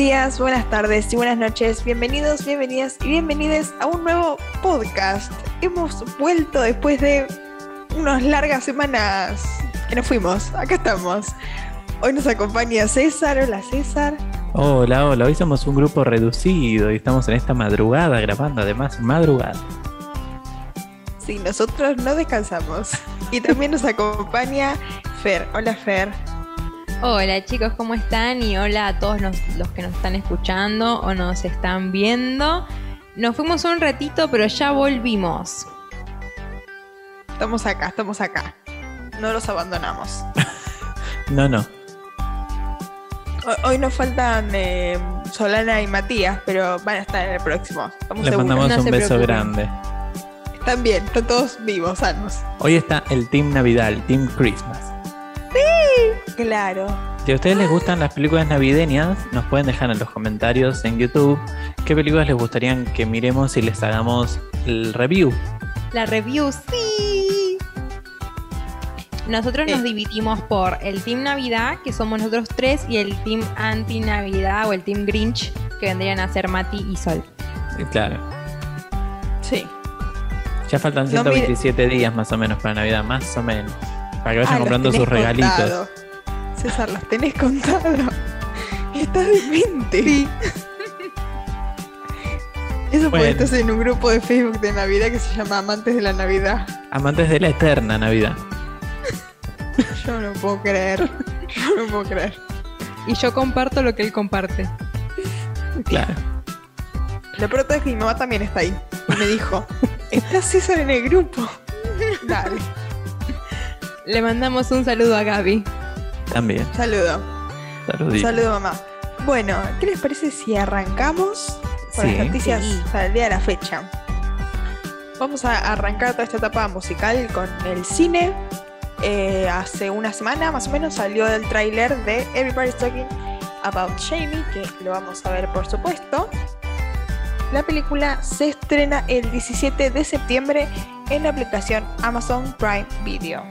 Buenos días, buenas tardes y buenas noches. Bienvenidos, bienvenidas y bienvenidas a un nuevo podcast. Hemos vuelto después de unas largas semanas que nos fuimos. Acá estamos. Hoy nos acompaña César. Hola César. Hola, hola. Hoy somos un grupo reducido y estamos en esta madrugada grabando, además madrugada. Sí, nosotros no descansamos. Y también nos acompaña Fer. Hola Fer. Hola chicos, ¿cómo están? Y hola a todos los, los que nos están escuchando o nos están viendo. Nos fuimos un ratito, pero ya volvimos. Estamos acá, estamos acá. No los abandonamos. No, no. Hoy, hoy nos faltan eh, Solana y Matías, pero van a estar en el próximo. Estamos Les seguros. mandamos no un beso preocupen. grande. Están bien, están todos vivos, sanos. Hoy está el Team Navidad, el Team Christmas. Claro. Si a ustedes les gustan las películas navideñas, nos pueden dejar en los comentarios en YouTube qué películas les gustarían que miremos y les hagamos el review. La review, sí. Nosotros nos Eh. dividimos por el Team Navidad, que somos nosotros tres, y el Team Anti-Navidad o el Team Grinch, que vendrían a ser Mati y Sol. Y claro, Sí. ya faltan No, mire- 127 días más o menos para Navidad, más o menos. Para que vayan Ah, comprando sus regalitos. César, los tenés contado. Estás demente. Sí. Eso porque Bueno. estás en un grupo de Facebook de Navidad que se llama Amantes de la Navidad. Amantes de la eterna Navidad. Yo no puedo creer. Yo no puedo creer. Y yo comparto lo que él comparte. Claro. Lo peor es que mi mamá también está ahí. Y me dijo, ¿está César en el grupo? Dale. Le mandamos un saludo a Gaby. También. Saludo. Saludito. Saludo, mamá. Bueno, ¿qué les parece si arrancamos con Sí. las noticias Sí. el día de la fecha? Vamos a arrancar toda esta etapa musical con el cine. Eh, hace una semana más o menos salió el tráiler de Everybody's Talking About Jamie, que lo vamos a ver por supuesto. La película se estrena el 17 de septiembre en la aplicación Amazon Prime Video.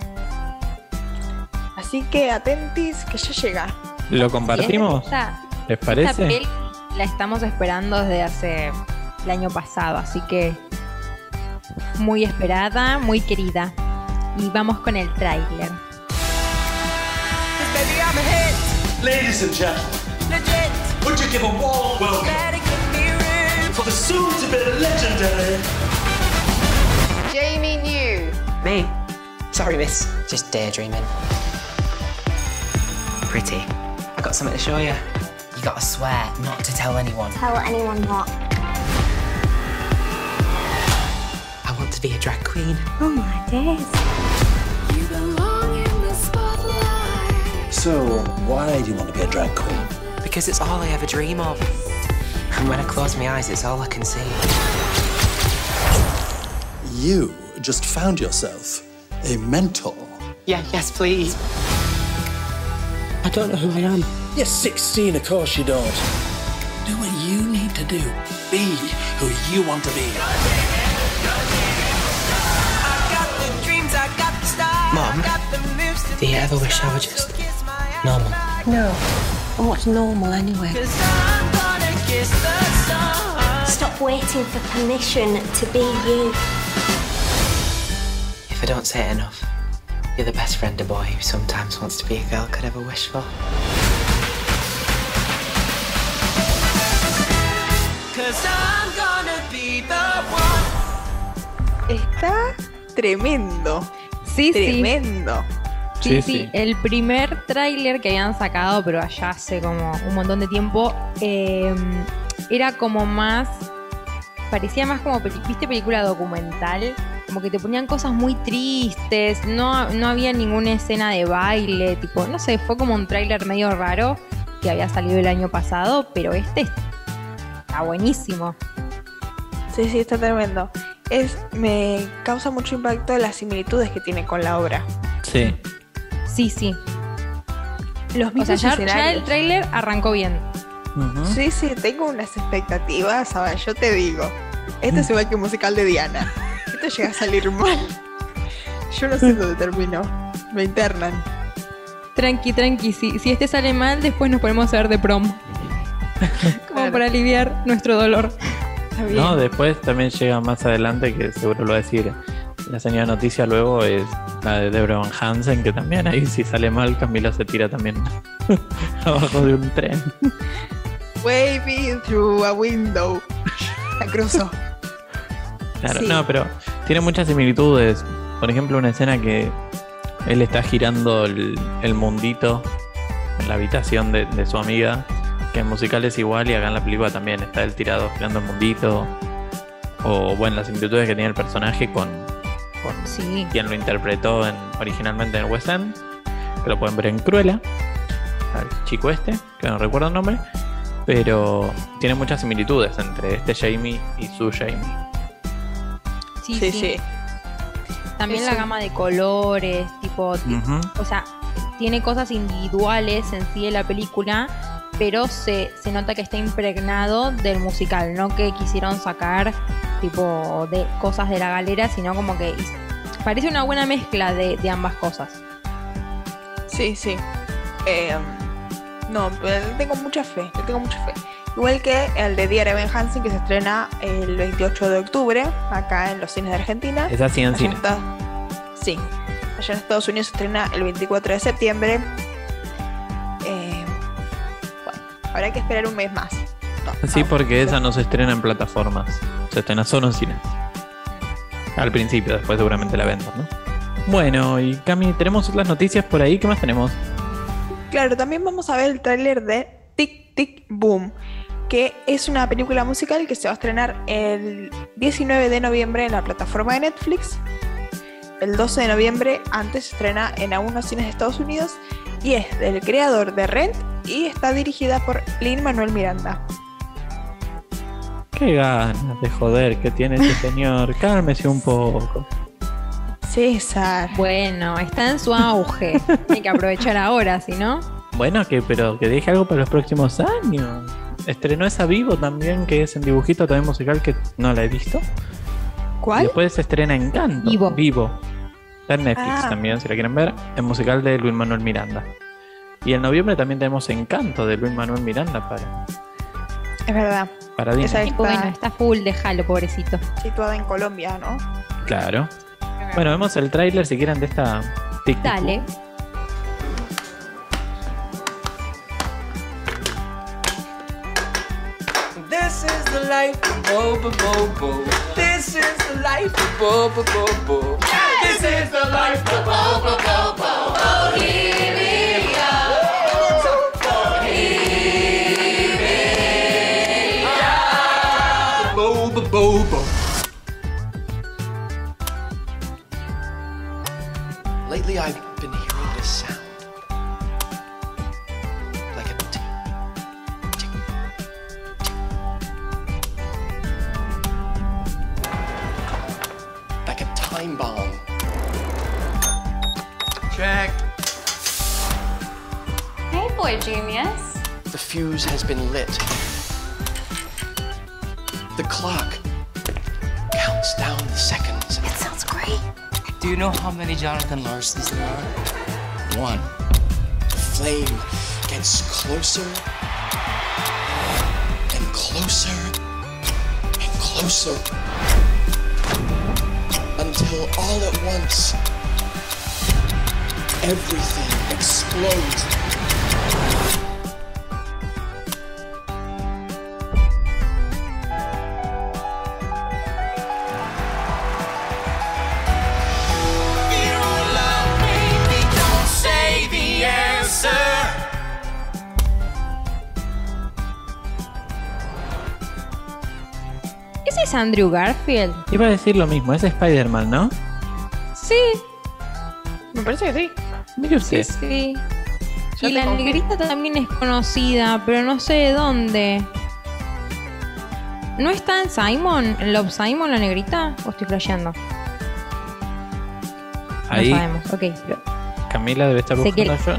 Así que atentis que ya llega. ¿Lo compartimos? Esta- ¿Les Esta parece? peli la estamos esperando desde hace el año pasado, así que muy esperada, muy querida. Y vamos con el tráiler. Ladies and gentlemen, would you give a warm welcome for the soon-to-be legendary Jamie New. Me? Sorry, miss. Just daydreaming. Pretty. I got something to show you. You gotta swear not to tell anyone. Tell anyone what? I want to be a drag queen. Oh my days. You belong in the spotlight. So, why do you want to be a drag queen? Because it's all I ever dream of. And when I close my eyes, it's all I can see. You just found yourself a mentor. Yeah, yes, please. I don't know who I am. You're 16, of course you don't. Do what you need to do. Be who you want to be. Mom, do you ever wish I were just normal? No. And what's normal anyway? Stop waiting for permission to be you. If I don't say it enough, you're the best friend a boy who sometimes wants to be a girl could ever wish for. Está tremendo. Sí, sí. Tremendo. Sí, Sí, sí, sí. el primer tráiler que habían sacado, pero allá hace como un montón de tiempo, eh, era como más, parecía más como, ¿viste película documental? Como que te ponían cosas muy tristes, no, no había ninguna escena de baile, tipo, no sé, fue como un tráiler medio raro que había salido el año pasado, pero este está buenísimo. Sí, sí, está tremendo. Es, me causa mucho impacto las similitudes que tiene con la obra. Sí. Sí, sí. Los O sea, mismos ya, el tráiler arrancó bien. Sí, sí, tengo unas expectativas. A ver, yo te digo. Esto es igual que un musical de Diana. Esto llega a salir mal. Yo no sé dónde terminó. Me internan. Tranqui, tranqui. Si, si este sale mal, después nos ponemos a ver de prom. Como Claro. para aliviar nuestro dolor. No, después también llega más adelante, que seguro lo va a decir la señora noticia luego, es la de Deborah Van Hansen, que también ahí si sale mal, Camila se tira también abajo de un tren. Waving through a window. La cruzó. Claro, Sí. no, pero tiene muchas similitudes. Por ejemplo, una escena que él está girando el, el mundito en la habitación de, de su amiga, que en musical es igual y acá en la película también está él tirado girando el mundito. O bueno, las similitudes que tiene el personaje con, con Sí. quien lo interpretó en- originalmente en West End, que lo pueden ver en Cruella, al chico este, que no recuerdo el nombre, pero tiene muchas similitudes entre este Jamie y su Jamie. Sí, Sí, sí. sí. También la gama de colores, tipo, o sea, tiene cosas individuales en sí de la película, pero se, se nota que está impregnado del musical, no que quisieron sacar tipo de cosas de la galera, sino como que parece una buena mezcla de, de ambas cosas. Sí, sí. Eh, no, pero le tengo mucha fe, tengo mucha fe. Igual que el de Dear Evan Hansen que se estrena el 28 de octubre acá en los cines de Argentina. Es así en cine. Sí, allá en Estados Unidos se estrena el 24 de septiembre. Eh, bueno, habrá que esperar un mes más. No, Sí, no, porque no. esa no se estrena en plataformas. Se estrena solo en cine. Al principio, después seguramente la vendan, ¿no? Bueno, y Cami, tenemos otras noticias por ahí. ¿Qué más tenemos? Claro, también vamos a ver el tráiler de Tic Tic Boom, que es una película musical que se va a estrenar el 19 de noviembre en la plataforma de Netflix. El 12 de noviembre antes se estrena en algunos cines de Estados Unidos y es del creador de Rent y está dirigida por Lin Manuel Miranda. Qué ganas de joder que tiene este señor. Cálmese un poco. César. Bueno, está en su auge. Hay que aprovechar ahora, si no. Bueno, que pero que deje algo para los próximos años. Estrenó esa Vivo también, que es en dibujito también musical, que no la he visto. Y ¿Cuál? después se estrena Encanto. Vivo. Vivo. Está en Netflix Ah. también, si la quieren ver. Es musical de Luis Manuel Miranda. Y en noviembre también tenemos Encanto de Luis Manuel Miranda para, Es verdad, para Disney. Esa Y Está- bueno, está full, déjalo, pobrecito. situada en Colombia, ¿no? Claro. Bueno, vemos el tráiler si quieren de esta tic-tic. Dale. life of Boba Bobo. This is the life of Bobo Bobo. This is the life of Boba Bobo. Bohemia. Bohemia. Bobo. Lately, I've bomb. Check. Hey, boy genius. The fuse has been lit. The clock counts down the seconds. It sounds great. Do you know how many Jonathan Larsons there are? One. The flame gets closer and closer and closer all at once everything explodes. Es Andrew Garfield? Iba a decir lo mismo, es Spider-Man, ¿no? Sí, Me parece que sí. Mire usted. sí. Ya Y la negrita también es conocida, pero no sé de dónde. ¿No está en Simon? ¿En Love Simon la negrita? ¿O estoy flasheando? Ahí No sabemos, ok. Camila debe estar buscando. Yo,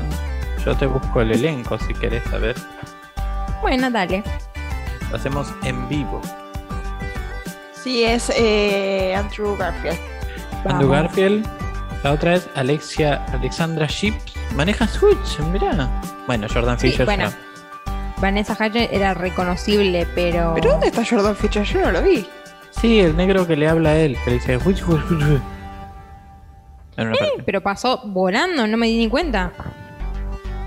yo te busco el elenco si querés saber. Bueno, dale. Lo hacemos en vivo. Sí, es eh, Andrew Garfield. Andrew. Garfield. La otra es Alexia Alexandra Shipp. Maneja Switch, mirá. Bueno, Jordan Sí, Fisher bueno. ya Vanessa Hudgens era reconocible, pero. ¿Pero dónde está Jordan Fisher? Yo no lo vi. Sí, el negro que le habla a él, que le dice. Parte. Pero pasó volando, no me di ni cuenta.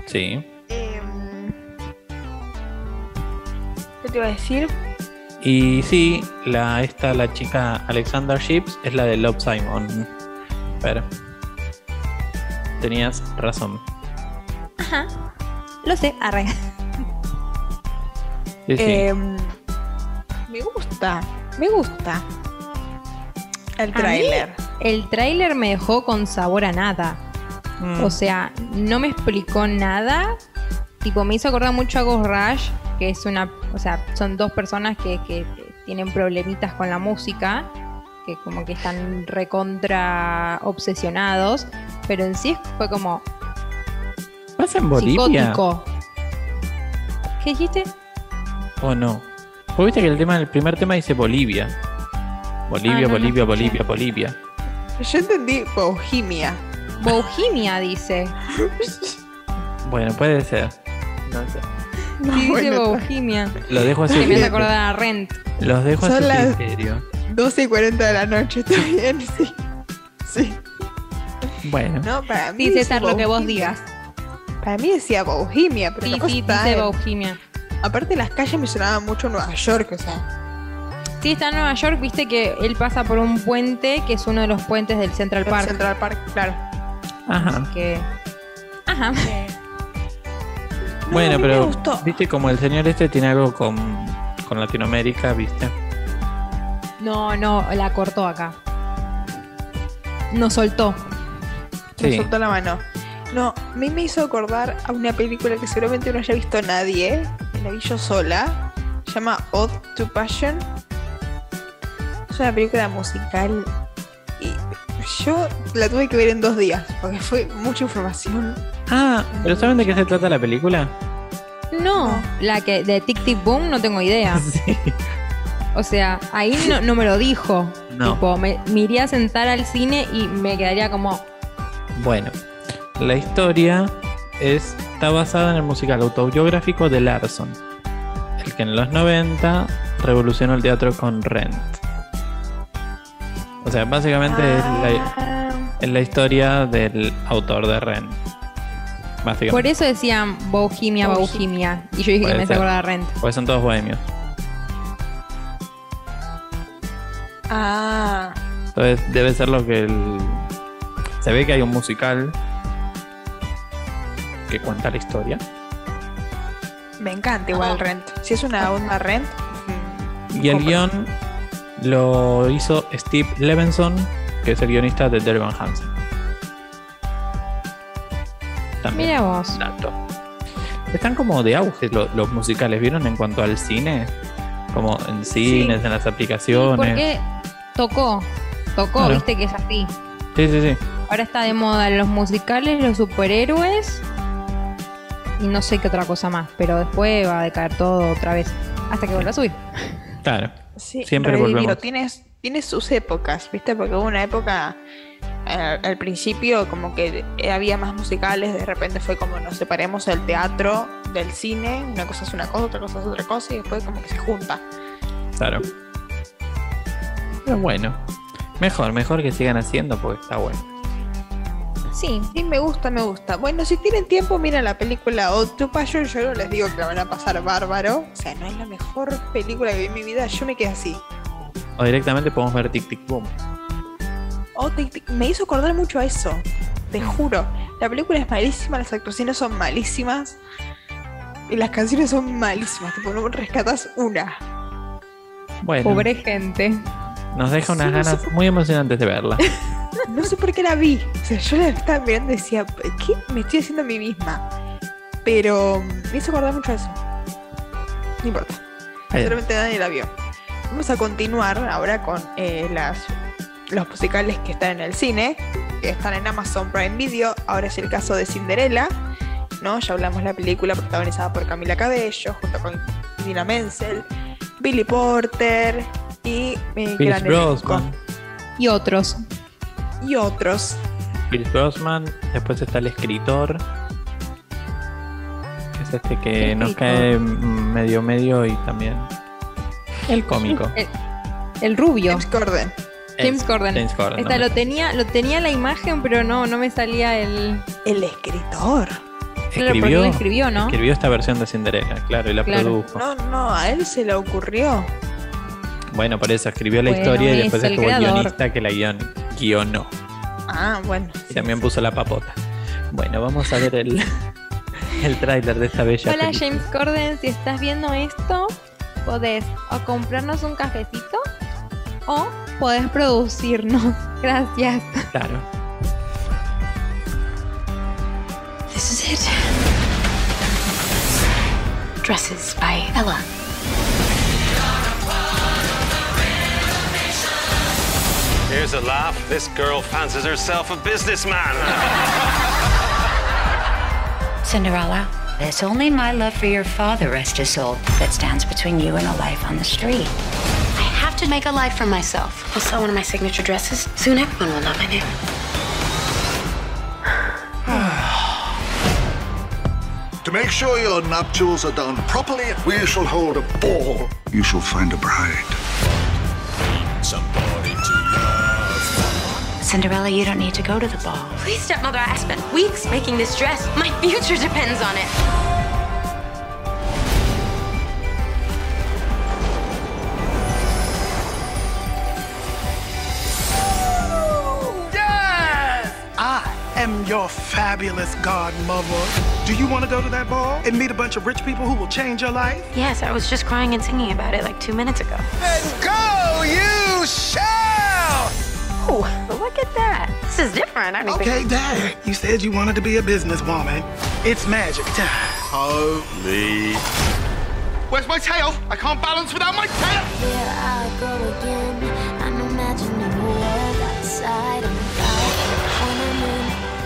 Sí. Em, ¿Qué te iba a decir? Y sí, la, esta, la chica Alexander Ships, es la de Love Simon. Pero. Tenías razón. Ajá. Lo sé, arre. Sí, sí. Em, me gusta, me gusta. El mí? tráiler. El tráiler me dejó con sabor a nada. Mm. O sea, no me explicó nada. Tipo, me hizo acordar mucho a Ghost Rush, que es una. O sea, son dos personas que, que tienen problemitas con la música, que como que están recontra obsesionados. Pero en sí fue como ¿Pasa en Bolivia? psicótico. ¿Qué dijiste? ¿O no? Porque viste que el tema, el primer tema dice Bolivia. Bolivia, Ah, no, no Bolivia. Bolivia, Bolivia. Yo entendí Bohemia. Bohemia dice. Bueno, puede ser. No, Sí, dice bueno, Bohemia. Lo dejo así. Que me hace acordar a Rent. Los dejo Son a su criterio. 12 y 40 de la noche, está bien, sí. Sí. Bueno. No, para mí. Sí, dice César, lo que vos digas. Para mí decía Bohemia, pero Sí, sí, dice en- Bohemia. Aparte las calles me sonaban mucho Nueva York, o sea. Sí, está en Nueva York, viste que él pasa por un puente, que es uno de los puentes del Central el Park. Central Park, claro. Ajá. Que... Ajá. No, bueno, a mí pero me gustó. viste como el señor este tiene algo con, con Latinoamérica, ¿viste? No, no, la cortó acá. No soltó. Sí. soltó la mano. No, a mí me hizo acordar a una película que seguramente no haya visto nadie. La vi yo sola. Se llama Odd to Passion. Es una película musical. Yo la tuve que ver en dos días. Porque fue mucha información. Ah, pero ¿saben de qué se trata la película? No, la que de Tic Tic Boom no tengo idea. Sí. O sea, ahí no, no me lo dijo. No. Tipo, me, me iría a sentar al cine y me quedaría como, Bueno, la historia es- está basada en el musical autobiográfico de Larson, el que en los 90 revolucionó el teatro con Rent. O sea, básicamente es, la, es la historia del autor de Rent. Por eso decían Bohemia, Bohemia. Y yo dije Puede que me ser. hace acordar a Rent. Porque son todos bohemios. ah, Entonces debe ser lo que el... Se ve que hay un musical que cuenta la historia. me encanta igual Rent. Si es una onda Rent. Y el guion lo hizo Steve Levinson, que es el guionista de Dervan Hansen. También. Mira vos. dato. Están como de auge lo- los musicales, ¿vieron? En cuanto al cine. Como en cines, en las aplicaciones. Porque tocó, tocó, Claro. viste que es así. Sí, sí, sí. Ahora está de moda los musicales, los superhéroes y no sé qué otra cosa más, pero después va a decaer todo otra vez hasta que vuelva a subir. Claro. Sí, Siempre redivido. volvemos. Tienes, tiene sus épocas, ¿viste? Porque hubo una época eh, al principio como que había más musicales, de repente fue como nos separemos el teatro del cine, una cosa es una cosa, otra cosa es otra cosa y después como que se junta. Claro. Pero bueno. Mejor, mejor que sigan haciendo porque está bueno. Sí, Sí, me gusta, me gusta. Bueno, si tienen tiempo, miren la película Passion. Yo no les digo que la van a pasar bárbaro. O sea, no es la mejor película que vi en mi vida. Yo me quedé así. O directamente podemos ver Tic Tic Boom. Oh, tic, tic. Me hizo acordar mucho a eso. Te juro. La película es malísima, las actuaciones son malísimas. Y las canciones son malísimas. Tipo, no rescatas una. Bueno, pobre gente. Nos deja unas Sí, no sé ganas muy emocionantes de verla. No sé por qué la vi. O sea, yo la estaba mirando y decía, ¿qué me estoy haciendo a mí misma? Pero me hizo acordar mucho eso. No importa. Seguramente nadie la vio. Vamos a continuar ahora con eh, las, los musicales que están en el cine, que están en Amazon Prime Video. Ahora es el caso de Cinderella, ¿no? Ya hablamos de la película protagonizada por Camila Cabello, junto con Dina Menzel, Billy Porter y eh, Pierce gran elenco. Brosnan. Y otros. y otros. Pierce Brosnan. Después está el escritor. Que este que Qué nos rico. cae medio medio y también el cómico. El, el rubio. James Corden. James Corden. James Corden. Esta, no lo tenía, lo tenía la imagen, pero no, no me salía el. El escritor. Claro, porque él escribió, ¿no? escribió esta versión de Cinderella, claro, y la Claro. produjo. No, no, a él se le ocurrió. Bueno, por eso escribió la Bueno, historia y es después el estuvo el guionista que la guion, guionó. Ah, bueno. Y también puso la papota. Bueno, vamos a ver el, el tráiler de esta bella Hola película. James Corden, si estás viendo esto, podés o comprarnos un cafecito o podés producirnos. Gracias. Claro. This is it. Dresses by Ella. Here's a laugh. This girl fancies herself a businessman. Cinderella, it's only my love for your father, rest his soul, that stands between you and a life on the street. I have to make a life for myself. I'll sell one of my signature dresses. Soon everyone will know my name. To make sure your nuptials are done properly, we shall hold a ball. You shall find a bride. Somebody to love. Cinderella, you don't need to go to the ball. Please, stepmother, I spent weeks making this dress. My future depends on it. Yes! I am your fabulous godmother. Do you want to go to that ball and meet a bunch of rich people who will change your life? Yes, I was just crying and singing about it like two minutes ago. Then go, you shall! Oh, look at that. This is different. I didn't Okay, think- Dad. You said you wanted to be a businesswoman. It's magic time. Holy. Where's my tail? I can't balance without my tail. Here I go again. I'm imagining a world outside of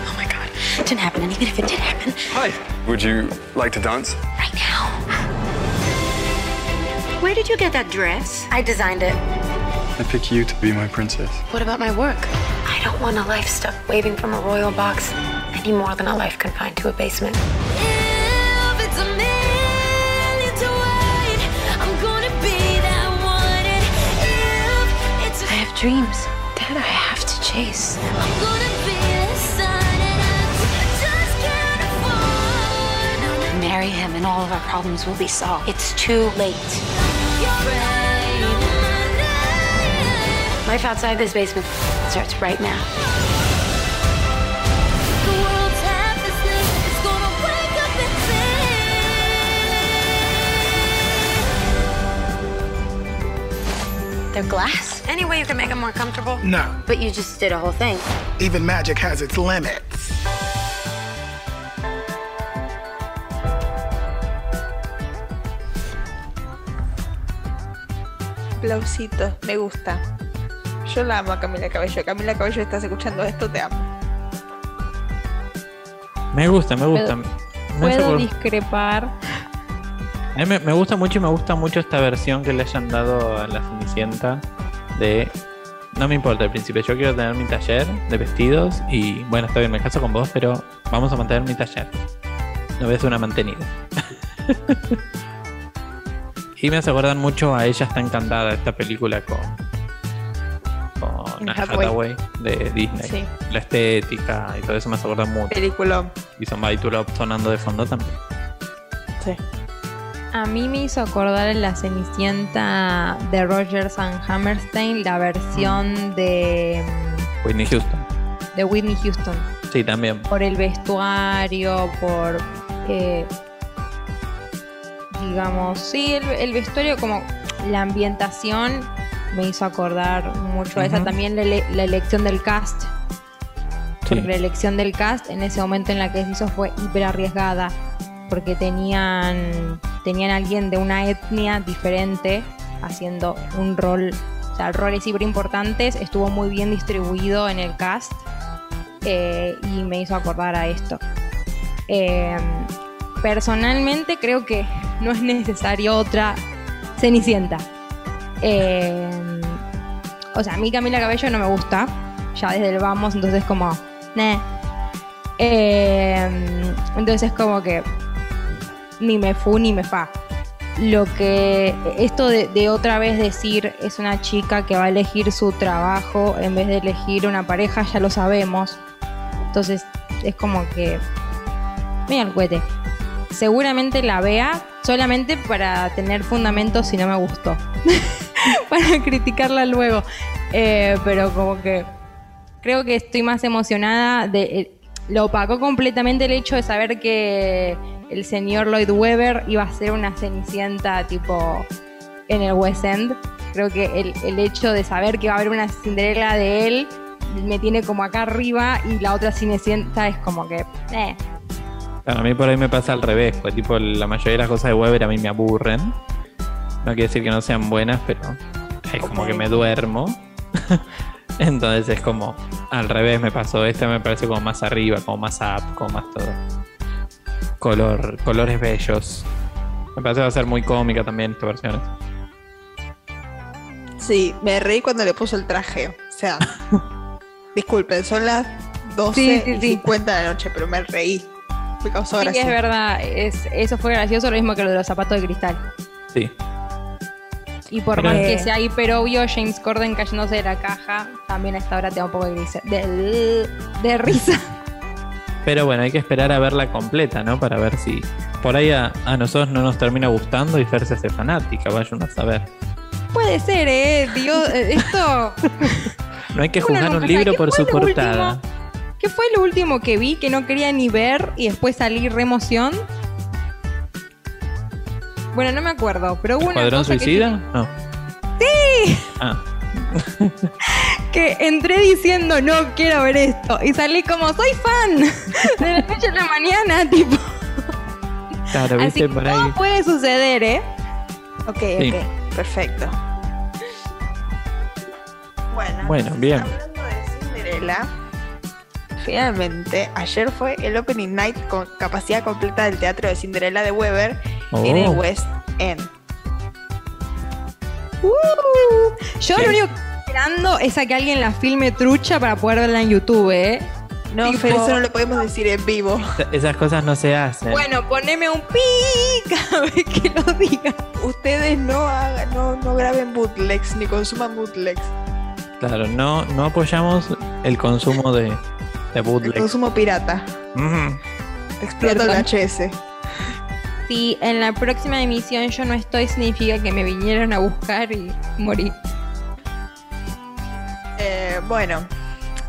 Oh my god. It didn't happen. And even if it did happen, Hi. Would you like to dance? right now. Where did you get that dress? I designed it. I pick you to be my princess. What about my work? I don't want a life stuck waving from a royal box any more than a life confined to a basement. If it's a million to wait, I'm gonna be that one. If it's I have dreams that I have to chase. I'm gonna be the sun, and just can't afford. Marry him and all of our problems will be solved. It's too late. Life outside this basement starts right now. The world's half asleep. It's gonna wake up and They're glass. Any way you can make them more comfortable? No. But you just did a whole thing. Even magic has its limits. Aplausitos, me gusta. Yo la amo a Camila Cabello. Camila Cabello, estás escuchando esto, te amo. Me gusta, me gusta. Puedo- Me Puedo discrepar. A mí me, me gusta mucho y me gusta mucho esta versión que le hayan dado a la Cenicienta de... No me importa al principio, yo quiero tener mi taller de vestidos y bueno, está bien, me caso con vos, pero vamos a mantener mi taller. No voy a ser una mantenida. y me hace acordar mucho a Ella está encantada, esta película con Anne Hathaway. Hathaway de Disney. Sí. La estética y todo eso me hace acordar mucho. Película. Y Somebody to Love sonando de fondo también. Sí. A mí me hizo acordar en la Cenicienta de Rogers and Hammerstein, la versión de, Whitney Houston. de Whitney Houston. Sí, también. Por el vestuario, por. eh, digamos, sí, el, el vestuario, como la ambientación, me hizo acordar mucho a esa. También la, ele- la elección del cast. Sí. Porque la elección del cast en ese momento en la que se hizo fue hiper arriesgada. Porque tenían, tenían alguien de una etnia diferente haciendo un rol, o sea, roles hiper importantes. Estuvo muy bien distribuido en el cast eh, y me hizo acordar a esto. Eh, personalmente creo que no es necesario otra Cenicienta. Eh, o sea, a mí Camila Cabello no me gusta, ya desde el vamos, entonces como, "Neh". Eh, entonces es como que ni me fu ni me fa. Lo que esto de, de otra vez decir es una chica que va a elegir su trabajo en vez de elegir una pareja, ya lo sabemos. Entonces es como que. Mira el cohete. Seguramente la vea solamente para tener fundamentos si no me gustó. para criticarla luego. Eh, pero como que creo que estoy más emocionada de eh, lo opacó completamente el hecho de saber que el señor Lloyd Webber iba a ser una cenicienta tipo en el West End. Creo que el, el hecho de saber que va a haber una Cinderella de él me tiene como acá arriba y la otra cenicienta es como que eh, Claro, a mí por ahí me pasa al revés, pues tipo la mayoría de las cosas de Weber a mí me aburren. No quiere decir que no sean buenas, pero es como que me duermo. Entonces es como al revés me pasó. Este me parece como más arriba, como más up, como más todo. Color, colores bellos. Me parece que va a ser muy cómica también esta versión. Sí, me reí cuando le puso el traje. O sea, disculpen, son las 12 Sí, sí, y sí. 50 de la noche, pero me reí. Me causó sí gracia. es verdad, es, eso fue gracioso, lo mismo que lo de los zapatos de cristal. Sí. Y por Pero- más que sea hiper obvio, James Corden cayéndose de la caja, también a esta hora te da un poco de, grisa- de, de risa. Pero bueno, hay que esperar a verla completa, ¿no? Para ver si por ahí a, a nosotros no nos termina gustando y Fer se hace fanática, vaya uno a saber. Puede ser, ¿eh? Dios, eh, esto... No hay que juzgar un libro ¿Qué por su portada. último? ¿Qué fue lo último que vi que no quería ni ver y después salí re emoción? Bueno, no me acuerdo, pero hubo ¿Escuadrón cosa que suicida? No. ¡Sí! Ah, que entré diciendo no quiero ver esto y salí como soy fan de la noche a la mañana, tipo. claro, Así viste que por ahí. todo puede suceder, ¿eh? Ok, Sí. ok, perfecto. Bueno, Bueno, bien. hablando de Cinderella, finalmente ayer fue el opening night con capacidad completa del teatro de Cinderella de Weber en el Oh. West End. Uh, yo lo único que estoy esperando es a que alguien la filme trucha para poder verla en YouTube, ¿eh? No, Tipo- Fer, eso no lo podemos decir en vivo. Esas cosas no se hacen. Bueno, poneme un pi cada vez que lo diga. Ustedes no hagan, no, no graben bootlegs ni consuman bootlegs. Claro, no, no apoyamos el consumo de, de bootleg. consumo pirata. Ujú. Explota el. HS. Si en la próxima emisión yo no estoy, significa que me vinieron a buscar y morí. Eh, bueno,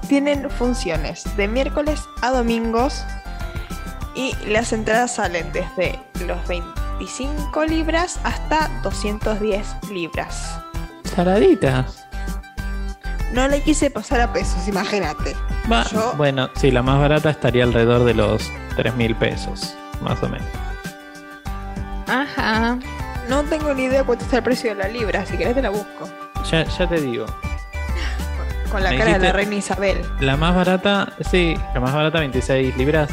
tienen funciones de miércoles a domingos y las entradas salen desde los 25 libras hasta 210 libras. Saladitas. No le quise pasar a pesos, imagínate. Va- Yo- Bueno, sí, la más barata estaría alrededor de los 3 mil pesos, más o menos. Ajá. No tengo ni idea cuánto está el precio de la libra, si querés te la busco. Ya, ya te digo. Con la Me cara de la reina Isabel. La más barata, sí, la más barata 26 libras.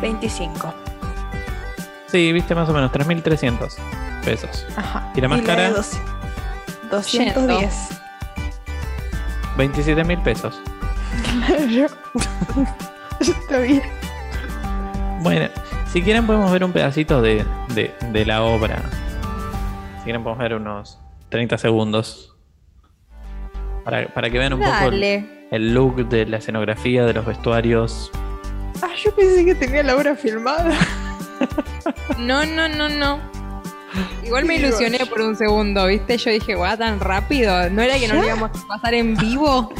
25. Sí, viste más o menos 3.300 pesos. Ajá. ¿Y la más de cara? 200 210. 27 mil pesos. Claro. Está bien. Bueno, si quieren podemos ver un pedacito de, de- de la obra. Si quieren podemos ver unos 30 segundos. Para, para que vean un poco el look de la escenografía, de los vestuarios. Ah, yo pensé que tenía la obra filmada. No, no, no, no. Igual me ilusioné por un segundo, ¿viste? Yo dije, guau, tan rápido. ¿No era que no lo ¿Ya? íbamos a pasar en vivo?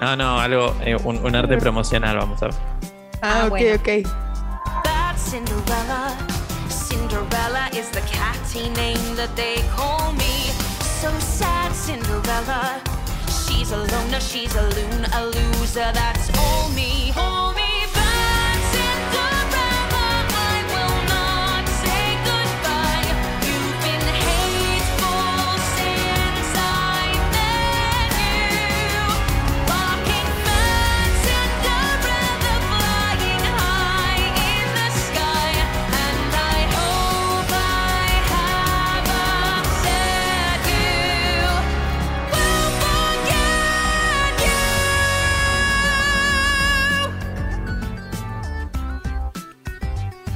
No, no, algo, eh, un, un arte promocional, vamos a ver. Ah, Ah, ok, bueno. ok. Bad Cinderella. Cinderella is the catty name that they call me. So sad, Cinderella. She's a loner, she's a loon, a loser, that's all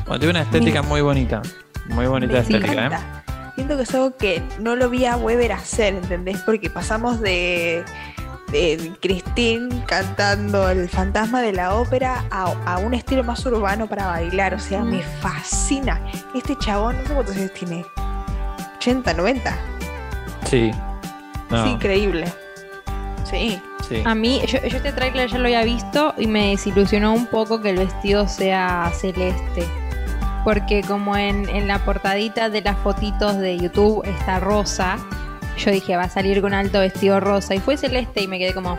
Bueno, tiene una estética muy bonita. Muy bonita Me estética, ¿eh? encanta. Siento que es algo que no lo vi a Weber hacer, ¿entendés? Porque pasamos de, de Christine cantando el fantasma de la ópera a, a un estilo más urbano para bailar. O sea, me fascina. Este chabón, no sé cuántos años tiene. 80, 90. Sí. No, Es increíble. Sí. sí. A mí, yo, yo este tráiler ya lo había visto y me desilusionó un poco que el vestido sea celeste. Porque como en, en la portadita de las fotitos de YouTube está rosa, yo dije, va a salir con alto vestido rosa. Y fue celeste y me quedé como,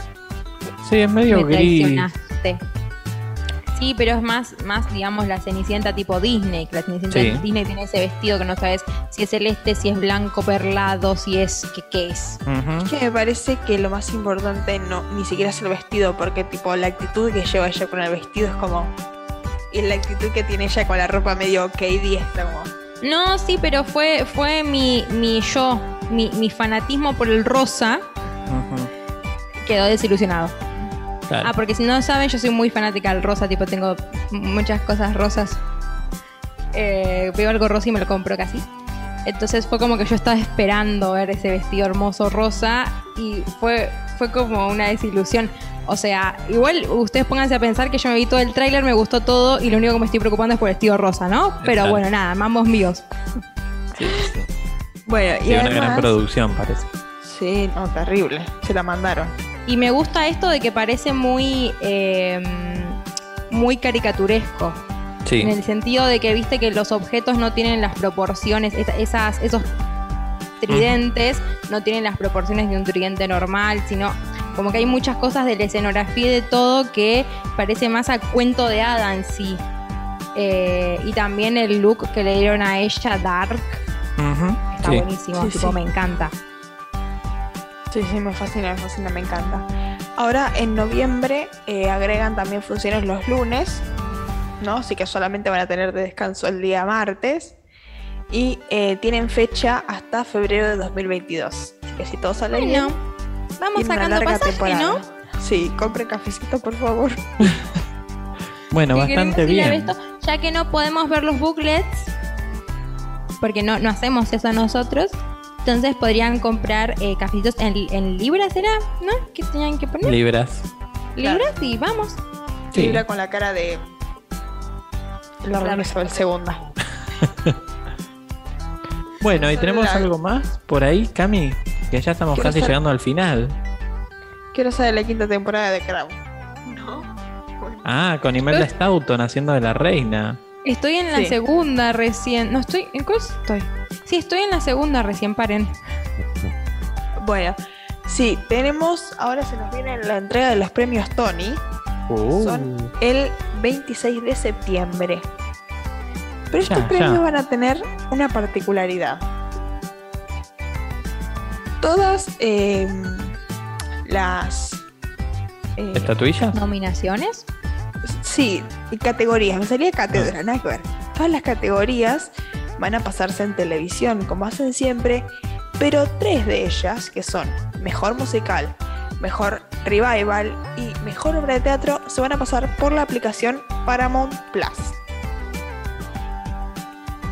Sí, es medio me gris. traicionaste. Sí, pero es más, más, digamos, la Cenicienta tipo Disney. Que la Cenicienta Sí. Disney tiene ese vestido que no sabes si es celeste, si es blanco perlado, si es... ¿Qué, qué es? Es que me parece que lo más importante no ni siquiera es el vestido, porque tipo la actitud que lleva ella con el vestido es como. Y la actitud que tiene ella con la ropa medio KD está como. No, sí, pero fue, fue mi, mi yo, mi, mi fanatismo por el rosa quedó desilusionado. Claro. Ah, porque si no saben, yo soy muy fanática del rosa, tipo tengo muchas cosas rosas. Eh, veo algo rosa y me lo compro casi. Entonces fue como que yo estaba esperando ver ese vestido hermoso rosa y fue, fue como una desilusión. O sea, igual ustedes pónganse a pensar que yo me vi todo el tráiler, me gustó todo y lo único que me estoy preocupando es por el vestido rosa, ¿no? Pero Exacto. bueno, nada, mambos míos. Sí, sí. Bueno, y Sí, una gran producción, parece. Sí, no, terrible. Se la mandaron. Y me gusta esto de que parece muy, eh, muy caricaturesco. Sí. En el sentido de que viste que los objetos no tienen las proporciones, esa- esas, esos tridentes no tienen las proporciones de un tridente normal, sino como que hay muchas cosas de la escenografía y de todo que parece más a cuento de hada en sí. Eh, y también el look que le dieron a ella, Dark, Ujú. está Sí. buenísimo, Sí, tipo, sí. me encanta. Sí, sí, me fascina, me fascina, me encanta. Ahora en noviembre eh, agregan también funciones los lunes, ¿no? Así que solamente van a tener de descanso el día martes. Y eh, tienen fecha hasta febrero de 2022. Así que si todo sale bien, vamos sacando pasaje, temporada. ¿no? Sí, compren cafecito, por favor. Bueno, bastante bien. esto, ya que no podemos ver los booklets, porque no, no hacemos eso nosotros, entonces podrían comprar eh, cafecitos en, en libras, ¿será? ¿No? ¿Qué tenían que poner? Libras. libras y vamos. Sí. Libra con la cara de la reina Isabel II. Bueno, y tenemos algo más por ahí, Cami, que ya estamos Quiero casi ser- llegando al final. Quiero saber la quinta temporada de Crown. No. Ah, con Imelda Staunton haciendo de la reina. Estoy en la Sí. segunda recién. No estoy. ¿En cuál estoy? Sí, estoy en la segunda recién, paren. Bueno, sí, tenemos. Ahora se nos viene la entrega de los premios Tony. Uh, Son el 26 de septiembre. Pero estos premios ya. van a tener una particularidad. Todas eh, las. eh, ¿Estatuillas? ¿Nominaciones? Sí, y categorías. Me salía cátedra, nada que ver. Todas las categorías van a pasarse en televisión, como hacen siempre, pero tres de ellas, que son mejor musical, mejor revival y mejor obra de teatro, se van a pasar por la aplicación Paramount Plus.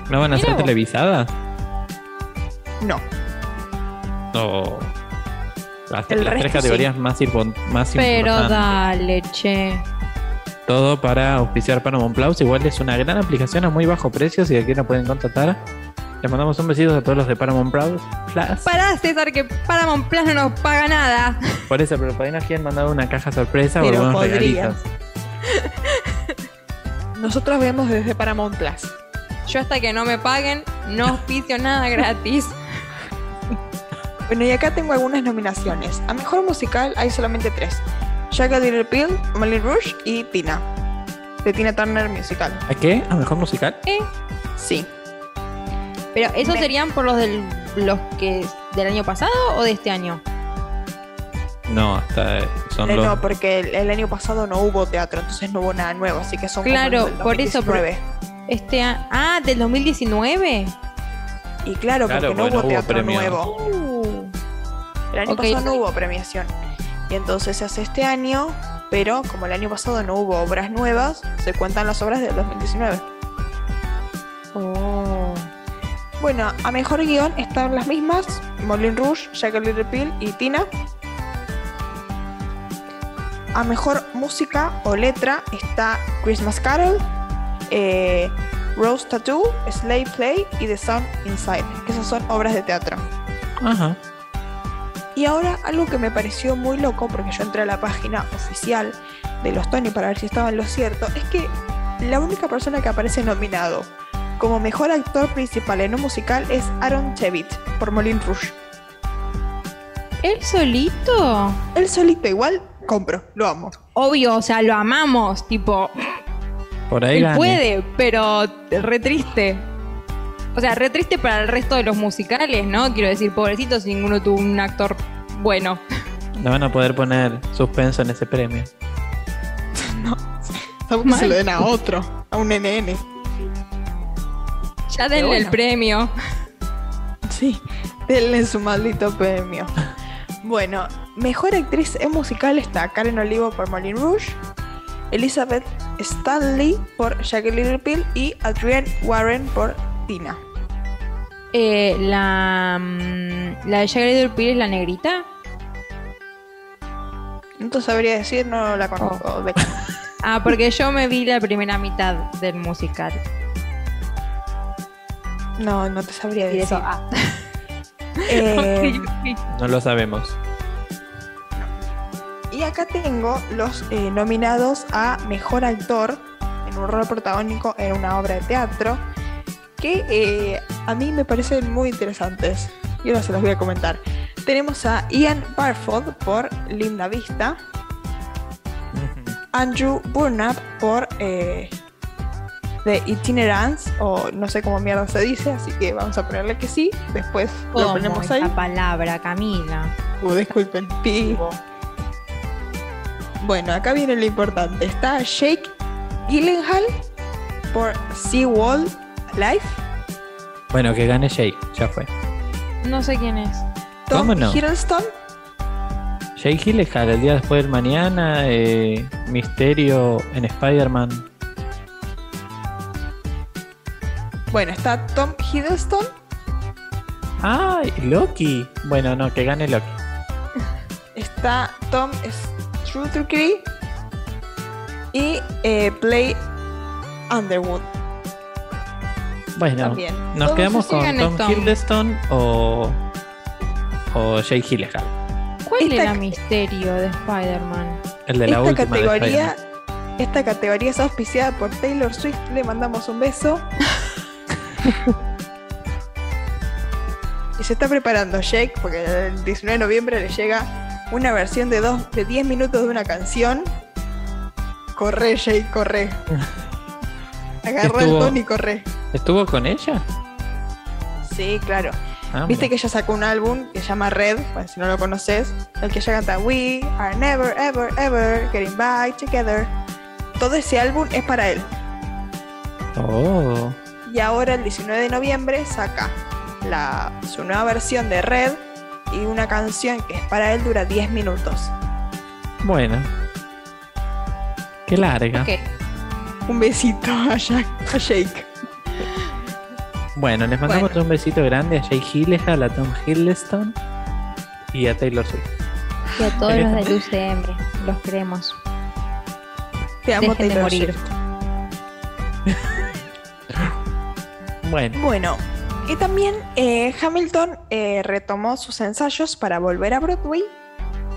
¿No van a Mira ser vos. televisadas? No, O las, El las resto tres categorías más, impor- más Pero importantes. dale, che. Todo para auspiciar Paramount Plus. Igual es una gran aplicación a muy bajo precio. Si aquí la pueden contratar. Les mandamos un besito a todos los de Paramount Plus. Plus. Pará, César, que Paramount Plus no nos paga nada. Por eso, pero por ahí nos quieren mandar una caja sorpresa o algunos regalitos. nosotros vemos desde Paramount Plus. Yo hasta que no me paguen, no auspicio nada gratis. Bueno, y acá tengo algunas nominaciones. A mejor musical hay solamente tres: Jagged Little Pill, Molly Rouge y Tina. De Tina Turner Musical. ¿A qué? ¿A mejor musical? Eh, Sí. Pero esos Me- serían por los del los que del año pasado o de este año? No, hasta son Eh, los. No, porque el, el año pasado no hubo teatro, entonces no hubo nada nuevo, así que son Claro, del por eso, 2019. Este a- ah, del 2019. Y claro, Claro, porque no porque no hubo hubo teatro premio. nuevo. El año pasado no hubo premiación. Y entonces se hace este año, pero como el año pasado no hubo obras nuevas, se cuentan las obras del 2019. Oh. Bueno, a mejor guion están las mismas: Moulin Rouge, Jack Little Pill y Tina. A mejor música o letra está Christmas Carol, eh, Rose Tattoo, Slave Play y The Sun Inside, que esas son obras de teatro. Ajá. Y ahora algo que me pareció muy loco, porque yo entré a la página oficial de los Tony para ver si estaba en lo cierto, es que la única persona que aparece nominado como mejor actor principal en un musical es Aaron Chevit por Moulin Rouge. ¿Él solito? Él solito igual compro, lo amo. Obvio, o sea, lo amamos, tipo, Por ahí él puede, pero re triste. O sea, re triste para el resto de los musicales, ¿no? Quiero decir, pobrecitos, ninguno tuvo un actor bueno. Le van a poder poner suspenso en ese premio. Tampoco se lo den a otro, a un NN. Ya denle bueno. el premio. Sí, denle su maldito premio. Bueno, mejor actriz en musical está Karen Olivo por Moulin Rouge, Elizabeth Stanley por Jack and Little Pill y Adrienne Warren por Tina. Eh, la, mm, la de Jagged Little Pill es la negrita. No te sabría decir, no la conozco. de- Ah, porque yo me vi la primera mitad del musical. No, no te sabría decir. eso, ah. Eh, No lo sabemos. y acá tengo los eh, nominados a mejor actor en un rol protagónico en una obra de teatro que eh, a mí me parecen muy interesantes y ahora se los voy a comentar. Tenemos a Ian Barford por Linda Vista, Andrew Burnap por eh, The Itinerance, o no sé cómo mierda se dice, así que vamos a ponerle que sí. Después lo ¿Cómo ponemos esa ahí. palabra, Camila? Uh, disculpen. Pi. Bueno, acá viene lo importante. Está Jake Gyllenhaal por Seawall Life. Bueno, que gane Jake, ya fue. No sé quién es. Tom ¿Cómo no? Hiddleston Jake Gyllenhaal, el día después del mañana, eh, Misterio en Spider-Man. Bueno, está Tom Hiddleston, ¡Ay, Loki! Bueno, no, que gane Loki. está Tom Struthers y eh, Play Underwood. Bueno, También. ¿nos Todos quedamos con Tom Tom. Hiddleston o, o Jake Gyllenhaal? ¿Cuál Esta- era Misterio de Spider-Man? El de la Esta última de categoría, Spider-Man. esta categoría es auspiciada por Taylor Swift. Le mandamos un beso. y se está preparando Jake porque el 19 de noviembre le llega una versión de, dos, de 10 minutos de una canción. Corre, Jake, corre. Agarra el don y corre. ¿Estuvo con ella? Sí, claro. Ah, Viste mira. que ella sacó un álbum que se llama Red, bueno, si no lo conoces, el que ella canta We are never, ever, ever getting back together. Todo ese álbum es para él. Oh, Y ahora el 19 de noviembre saca la, su nueva versión de Red y una canción que es para él dura 10 minutos. bueno. Qué larga. Ok. Un besito a, Jack- a Jake. Bueno, les mandamos Bueno. un besito grande a Jake Gyllenhaal, a Tom Hiddleston y a Taylor Swift. Y a todos los está. del UCM. Los queremos. Te amo, Dejen de Taylor morir. Swift. Bueno, Bueno, y también eh, Hamilton eh, retomó sus ensayos para volver a Broadway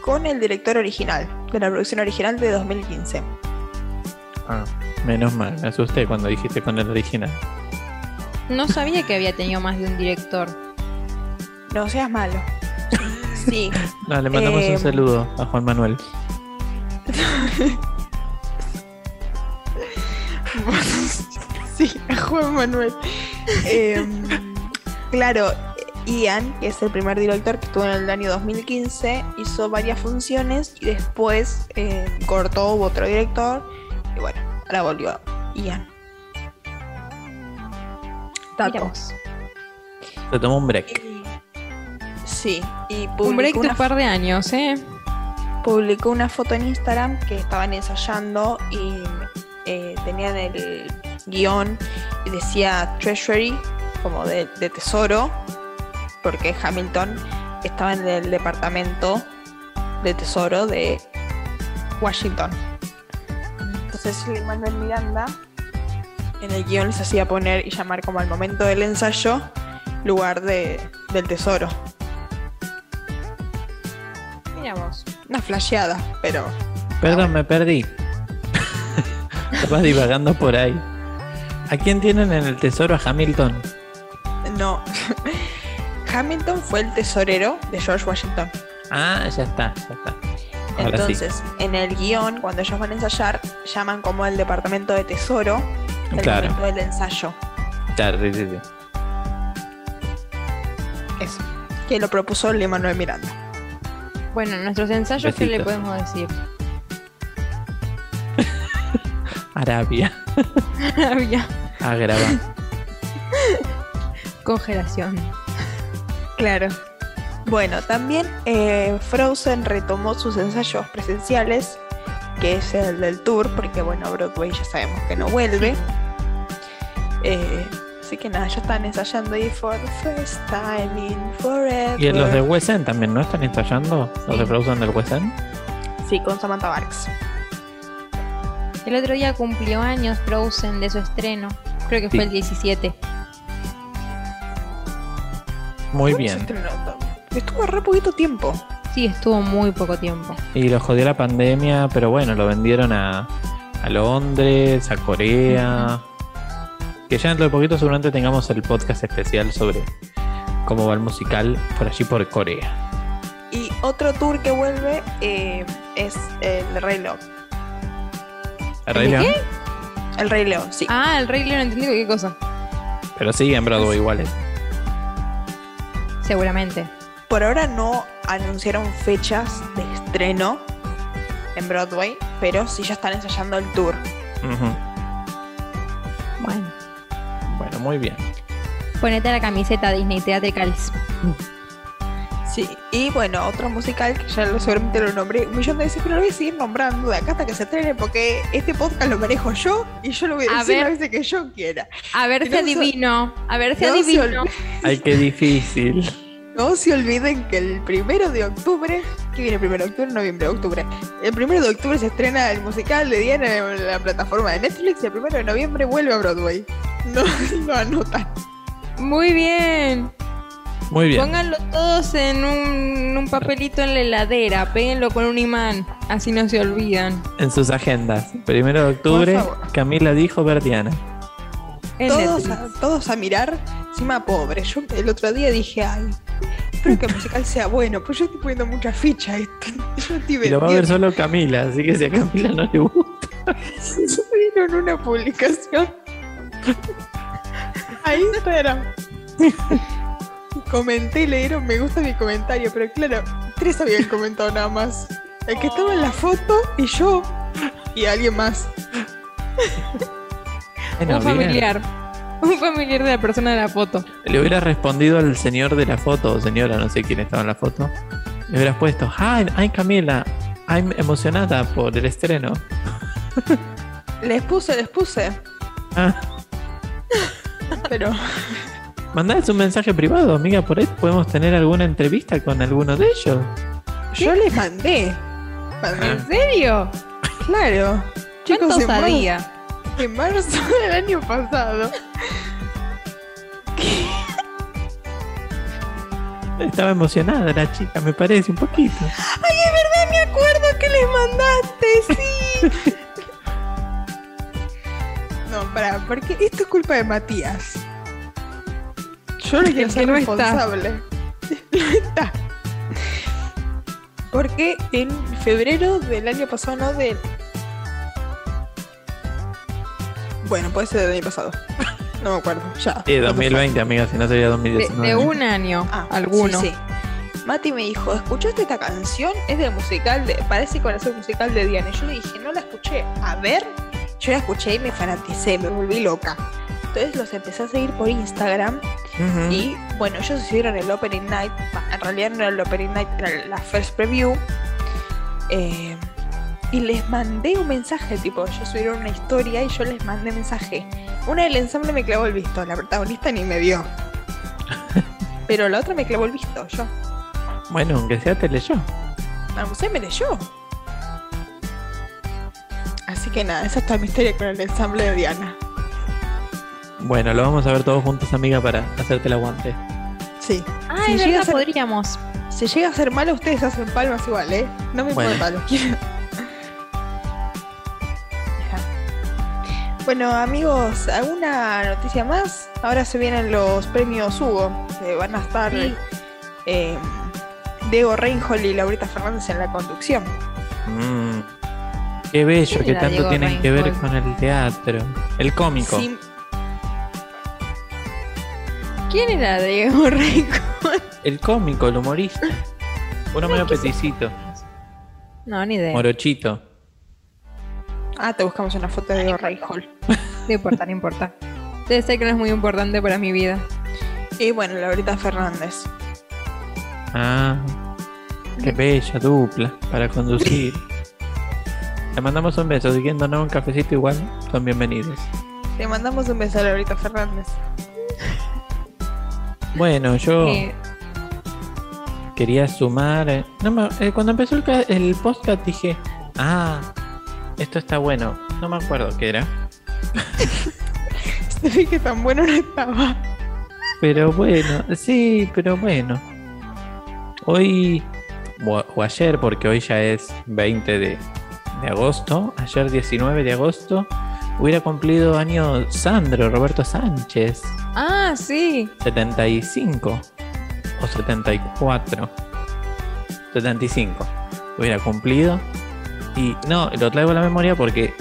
con el director original de la producción original de 2015. ah, menos mal, me asusté cuando dijiste con el original. No sabía que había tenido más de un director. No seas malo. Sí. No, le mandamos Eh, un saludo a Juan Manuel. sí, a Juan Manuel. Em, claro, Ian, que es el primer director que estuvo en el año 2015, hizo varias funciones y después eh, cortó, hubo otro director y bueno, ahora volvió Ian. Mira Dato. vos. Se tomó un break. Sí, y publicó Un break de una un par de años, ¿eh? publicó una foto en Instagram que estaban ensayando y eh, tenían el guion y decía Treasury como de, de tesoro, porque Hamilton estaba en el departamento de tesoro de Washington. Entonces Lin Manuel Miranda en el guion les hacía poner y llamar como al momento del ensayo lugar de, del tesoro. Mira vos. Una flasheada, pero Perdón, me perdí. Estaba divagando por ahí. ¿A quién tienen en el tesoro a Hamilton? no. Hamilton fue el tesorero de George Washington. Ah, ya está, ya está. Ahora sí. Entonces, en el guion, cuando ellos van a ensayar, llaman como el departamento de tesoro el Claro. momento del ensayo. Claro, sí, sí, sí. Eso. Que lo propuso Lin Manuel Miranda. Bueno, en nuestros ensayos, ¿qué le Besitos. podemos decir? Arabia. Había Agrava. congelación. Claro. Bueno, también eh, Frozen retomó sus ensayos presenciales, que es el del tour, porque bueno, Broadway ya sabemos que no vuelve. Eh, así que nada, ya están ensayando ahí for the first time in forever. Y en los de West End también, ¿no están ensayando? Los de Frozen del West End. Sí, con Samantha Barks. El otro día cumplió años Frozen de su estreno. Creo que fue el 17. Muy ¿Cuándo se bien. Estuvo re poquito tiempo. Sí, estuvo muy poco tiempo. Y lo jodió la pandemia, pero bueno, lo vendieron a, a Londres, a Corea. Que ya dentro de poquito seguramente tengamos el podcast especial sobre cómo va el musical por allí por Corea. Y otro tour que vuelve eh, es el de Rey León. ¿El Rey León? El Rey León, sí. Ah, el Rey León, entendí qué cosa. Pero sigue en Broadway iguales. Seguramente. Por ahora no anunciaron fechas de estreno en Broadway, pero sí ya están ensayando el tour. Bueno. Bueno, muy bien. Ponete la camiseta Disney Theatricals. Sí, y bueno, otro musical que ya lo, seguramente lo nombré un millón de veces, pero lo voy a seguir nombrando de acá hasta que se estrene porque este podcast lo manejo yo y yo lo voy a, A decir ver. las veces que yo quiera. A ver si no adivino. A ver si no adivino. Ay, qué difícil. No se olviden que el primero de octubre, ¿qué viene primero de octubre? Noviembre, octubre. El primero de octubre se estrena el musical de Diana en la plataforma de Netflix y el primero de noviembre vuelve a Broadway. No lo anotan. Muy bien. Muy bien. Pónganlo todos en un, un papelito en la heladera. Péguenlo con un imán. Así no se olvidan. En sus agendas. Primero de octubre. Camila dijo Verdiana. Todos a, todos a mirar, encima pobre. Yo el otro día dije, ay, espero que el musical sea bueno, pues yo estoy poniendo mucha ficha a esto. Yo estoy Y lo va a ver solo Camila, así que si a Camila no le gusta. Subieron una publicación a Instagram. Comenté y le dieron me gusta a mi comentario, pero claro, tres habían comentado nada más. El que estaba en la foto y yo y alguien más. Bueno, un bien. familiar. Un familiar de la persona de la foto. Le hubiera respondido al señor de la foto, o señora, no sé quién estaba en la foto. Le hubieras puesto, hi, I'm Camila, I'm emocionada por el estreno. Les puse, les puse. Ah, Pero mandales un mensaje privado, amiga, por ahí podemos tener alguna entrevista con alguno de ellos. yo les mandé. Mandé, ¿En serio? Claro. Chicos, ¿Cuántos en marzo, en marzo del año pasado. Estaba emocionada la chica, me parece un poquito. Ay, es verdad, me acuerdo que les mandaste, sí. no, pará, porque esto es culpa de Matías. Yo no quiero ser no está. responsable. No está. Porque en febrero del año pasado, no del. Bueno, puede ser del año pasado. No me acuerdo, ya. Sí, 2020, amiga, si no sería De, 2019. de un año. Ah, alguno. sí, sí. Mati me dijo, ¿escuchaste esta canción? Es del musical, de, parece el musical de Diana. Y yo le dije, no la escuché. A ver, yo la escuché y me fanaticé, me volví loca. Entonces los empecé a seguir por Instagram y bueno, ellos hicieron el Opening Night. En realidad no era el Opening Night, era la First Preview. Eh, y les mandé un mensaje, tipo, ellos subieron una historia y yo les mandé mensaje. Una del ensamble me clavó el visto, la protagonista ni me vio. Pero la otra me clavó el visto, yo. Bueno, aunque sea te leyó. La museo me leyó. Así que nada, esa es toda mi historia con el ensamble de Diana. Bueno, lo vamos a ver todos juntos, amiga, para hacerte el aguante. Sí. Ah, Si es llega a verdad, ser- podríamos. Si llega a ser malo, ustedes hacen palmas igual, ¿eh? No me Bueno. importa, los quiero. Bueno, amigos, ¿alguna noticia más? Ahora se vienen los premios Hugo, que van a estar Sí. eh, Diego Reinhold y Laurita Fernández en la conducción. Mm. Qué bello ¿Quién que tanto Diego tienen que ver con el teatro. El cómico. ¿Quién era Diego Reinhold? El cómico, el humorista. Uno medio peticito. No, ni idea. Morochito. Ah, te buscamos una foto de Diego Reinhold. No importa, no importa. Debe ser que no es muy importante para mi vida. Y bueno, Laurita Fernández. Ah, qué bella dupla para conducir. Le mandamos un beso. Si quieren donar un cafecito igual, son bienvenidos. Le mandamos un beso a Laurita Fernández. Bueno, yo Eh, quería sumar. eh, no me- eh, cuando empezó el, ca- el podcast dije, ah, esto está bueno. No me acuerdo qué era. Ve que tan bueno no estaba. Pero bueno, sí, pero bueno. Hoy, o, o ayer, porque hoy ya es 20 de, de agosto, ayer 19 de agosto, hubiera cumplido año Sandro, Roberto Sánchez, Ah, sí. 75 o 74. 75. Hubiera cumplido. Y no, lo traigo a la memoria porque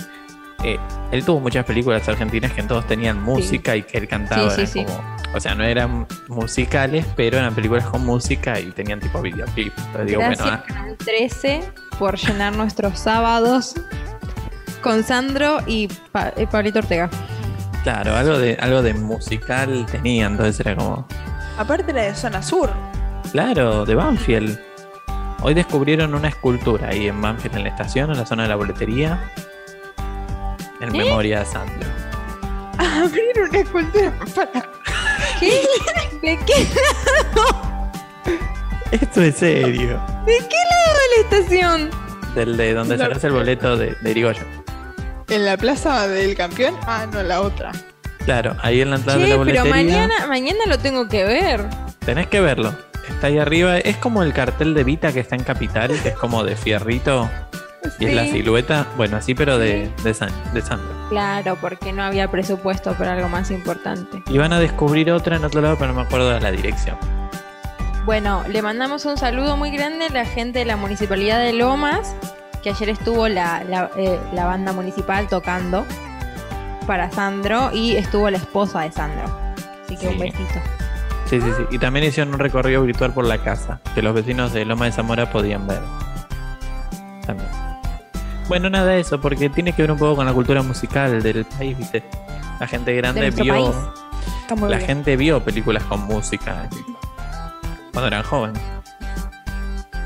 eh, él tuvo muchas películas argentinas que en todos tenían música y que él cantaba. Sí, sí. como- o sea, no eran musicales, pero eran películas con música y tenían tipo videoclip. Entonces digo, Gracias, bueno, ah, Canal 13, por llenar nuestros sábados con Sandro y Pa- eh, Pablito Ortega. claro, algo de, algo de musical tenía, entonces era como, Aparte la de Zona Sur. claro, de Banfield. Hoy descubrieron una escultura ahí en Banfield, en la estación, en la zona de la boletería, en ¿Eh? memoria de Sandro. Abrir una escultura para. ¿Qué? ¿De qué Esto es serio. ¿De qué lado de la estación? Del de donde La- sacas el boleto de, de Irigoyen. ¿En la plaza del campeón? Ah, no, la otra. Claro, ahí en la entrada de Che, la pero boletería. mañana, mañana lo tengo que ver. Tenés que verlo. Está ahí arriba. Es como el cartel de Vita que está en Capital, que es como de fierrito. Y es la Sí. silueta. Bueno, así, pero de, de, San- de Sandro. Claro, porque no había presupuesto para algo más importante. Y van a descubrir otra en otro lado, pero no me acuerdo de la dirección. Bueno, le mandamos un saludo muy grande a la gente de la Municipalidad de Lomas, que ayer estuvo la, la, eh, la banda municipal tocando para Sandro y estuvo la esposa de Sandro. Así que un Sí. besito. Sí, sí, sí. Y también hicieron un recorrido virtual por la casa, que los vecinos de Loma de Zamora podían ver. También. Bueno, nada de eso, porque tiene que ver un poco con la cultura musical del país, ¿viste? La gente grande vio. La bien. gente vio películas con música cuando eran jóvenes.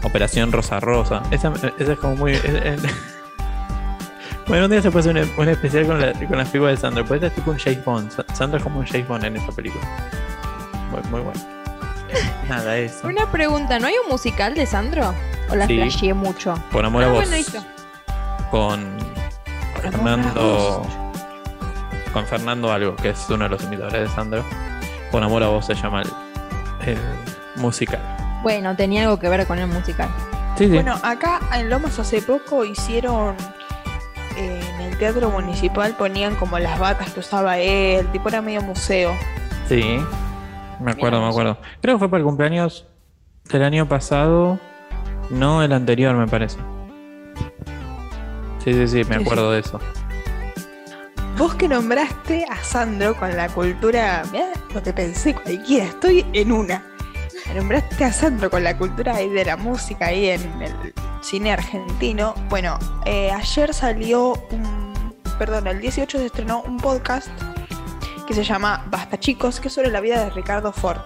Operación Rosa Rosa. Esa, esa es como muy. es- es- bueno, un día se puede hacer un, un especial con la, con la figura de Sandro. Pues es tipo un James Bond. Sa- Sandro es como un James Bond en esa película. Muy, muy bueno. Nada, eso. Una pregunta, ¿no hay un musical de Sandro? ¿O la Sí. mucho? Por amor a Ah, vos. bueno. Con Fernando. Con Fernando Algo, que es uno de los imitadores de Sandro. Por amor a vos se llama el, el musical. Bueno, tenía algo que ver con el musical. Sí, sí. Bueno, acá en Lomas hace poco hicieron. eh, en el teatro municipal ponían como las batas que usaba él, tipo era medio museo. Sí, me acuerdo, me acuerdo. Creo que fue para el cumpleaños del año pasado, no el anterior, me parece. Sí, sí, sí, me acuerdo de eso. Vos que nombraste a Sandro con la cultura. Mirá lo que pensé cualquiera, estoy en una. Nombraste a Sandro con la cultura ahí de la música ahí en el cine argentino. Bueno, eh, ayer salió un. Perdón, el 18 se estrenó un podcast que se llama Basta Chicos, que es sobre la vida de Ricardo Ford.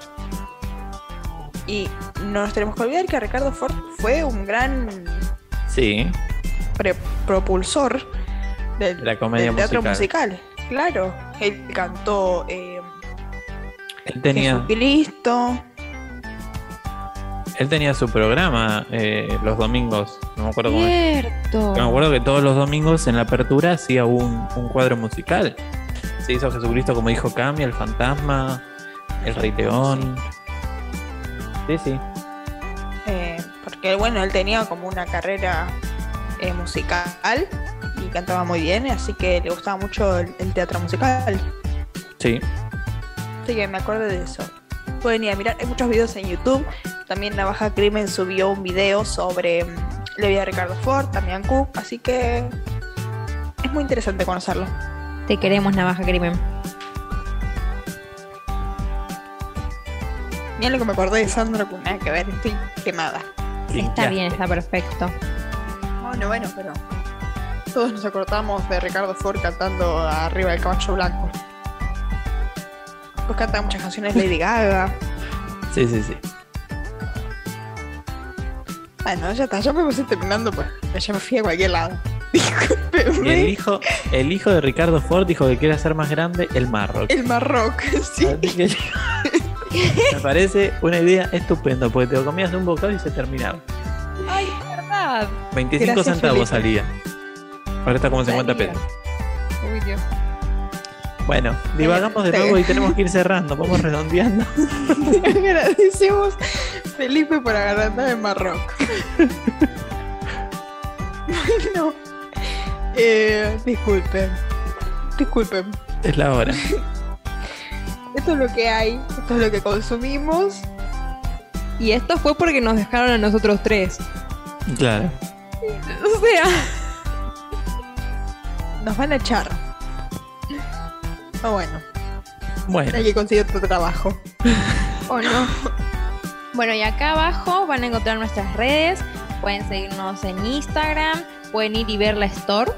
Y no nos tenemos que olvidar que Ricardo Ford fue un gran Sí, propulsor del, La comedia del teatro musical. musical. Claro, él cantó eh, Él tenía, Jesucristo. él tenía su programa eh, los domingos. No me acuerdo. Cierto. Me acuerdo que todos los domingos en la apertura hacía un, un cuadro musical. Se hizo Jesucristo, como dijo Cami, el fantasma, el Rey León. Sí, sí. eh, porque bueno, él tenía como una carrera eh, musical y cantaba muy bien, así que le gustaba mucho el, el teatro musical. Sí. Así que me acuerdo de eso. Pueden ir a mirar, hay muchos videos en YouTube. También Navaja Crimen subió un video sobre mm, la vida de Ricardo Ford, también Cook, así que es muy interesante conocerlo. Te queremos, Navaja Crimen. Mira lo que me acordé de Sandra con nada que ver, estoy quemada. Está bien, está perfecto. Bueno, bueno, pero todos nos acordamos de Ricardo Ford cantando arriba del caballo blanco. Pues canta muchas canciones Lady Gaga. Sí, sí, sí. Bueno, ya está, ya me puse terminando, pues ya me fui a cualquier lado. Y el hijo, el hijo de Ricardo Ford dijo que quiere hacer más grande el Marrock. El Marroc, sí. Me parece una idea estupenda, porque te lo comías de un bocado y se terminaba. Ay, verdad. 25 Gracias, centavos Felipe. salía. Ahora está como 50 Salía. pesos. Uy, Dios. Bueno, divagamos de Está nuevo y tenemos que ir cerrando. Vamos redondeando. Agradecemos Felipe por agrandar el Marroc. bueno, eh, disculpen. Disculpen. Es la hora. Esto es lo que hay, esto es lo que consumimos. Y esto fue porque nos dejaron a nosotros tres. Claro. O sea, Nos van a echar. Ah, bueno, Bueno, hay que conseguir otro trabajo. o no. Bueno, y acá abajo van a encontrar nuestras redes. Pueden seguirnos en Instagram. Pueden ir y ver la store.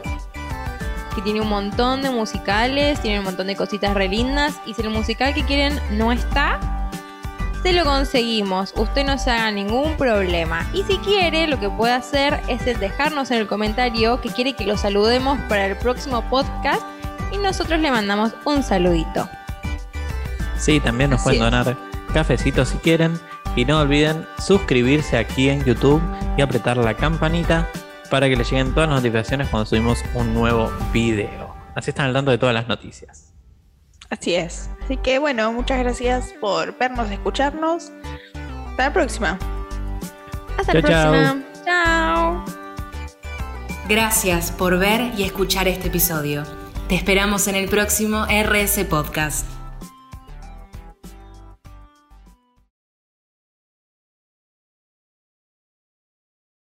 Que tiene un montón de musicales. Tiene un montón de cositas re lindas. Y si el musical que quieren no está, se lo conseguimos. Usted no se haga ningún problema. Y si quiere, lo que puede hacer es dejarnos en el comentario que quiere que lo saludemos para el próximo podcast. Y nosotros le mandamos un saludito. sí, también nos Así pueden es. donar cafecitos si quieren. Y no olviden suscribirse aquí en YouTube y apretar la campanita para que les lleguen todas las notificaciones cuando subimos un nuevo video. Así están al tanto de todas las noticias. Así es. Así que bueno, muchas gracias por vernos, escucharnos. Hasta la próxima. Hasta la Chao, próxima. Chao. Gracias por ver y escuchar este episodio. Te esperamos en el próximo RS Podcast.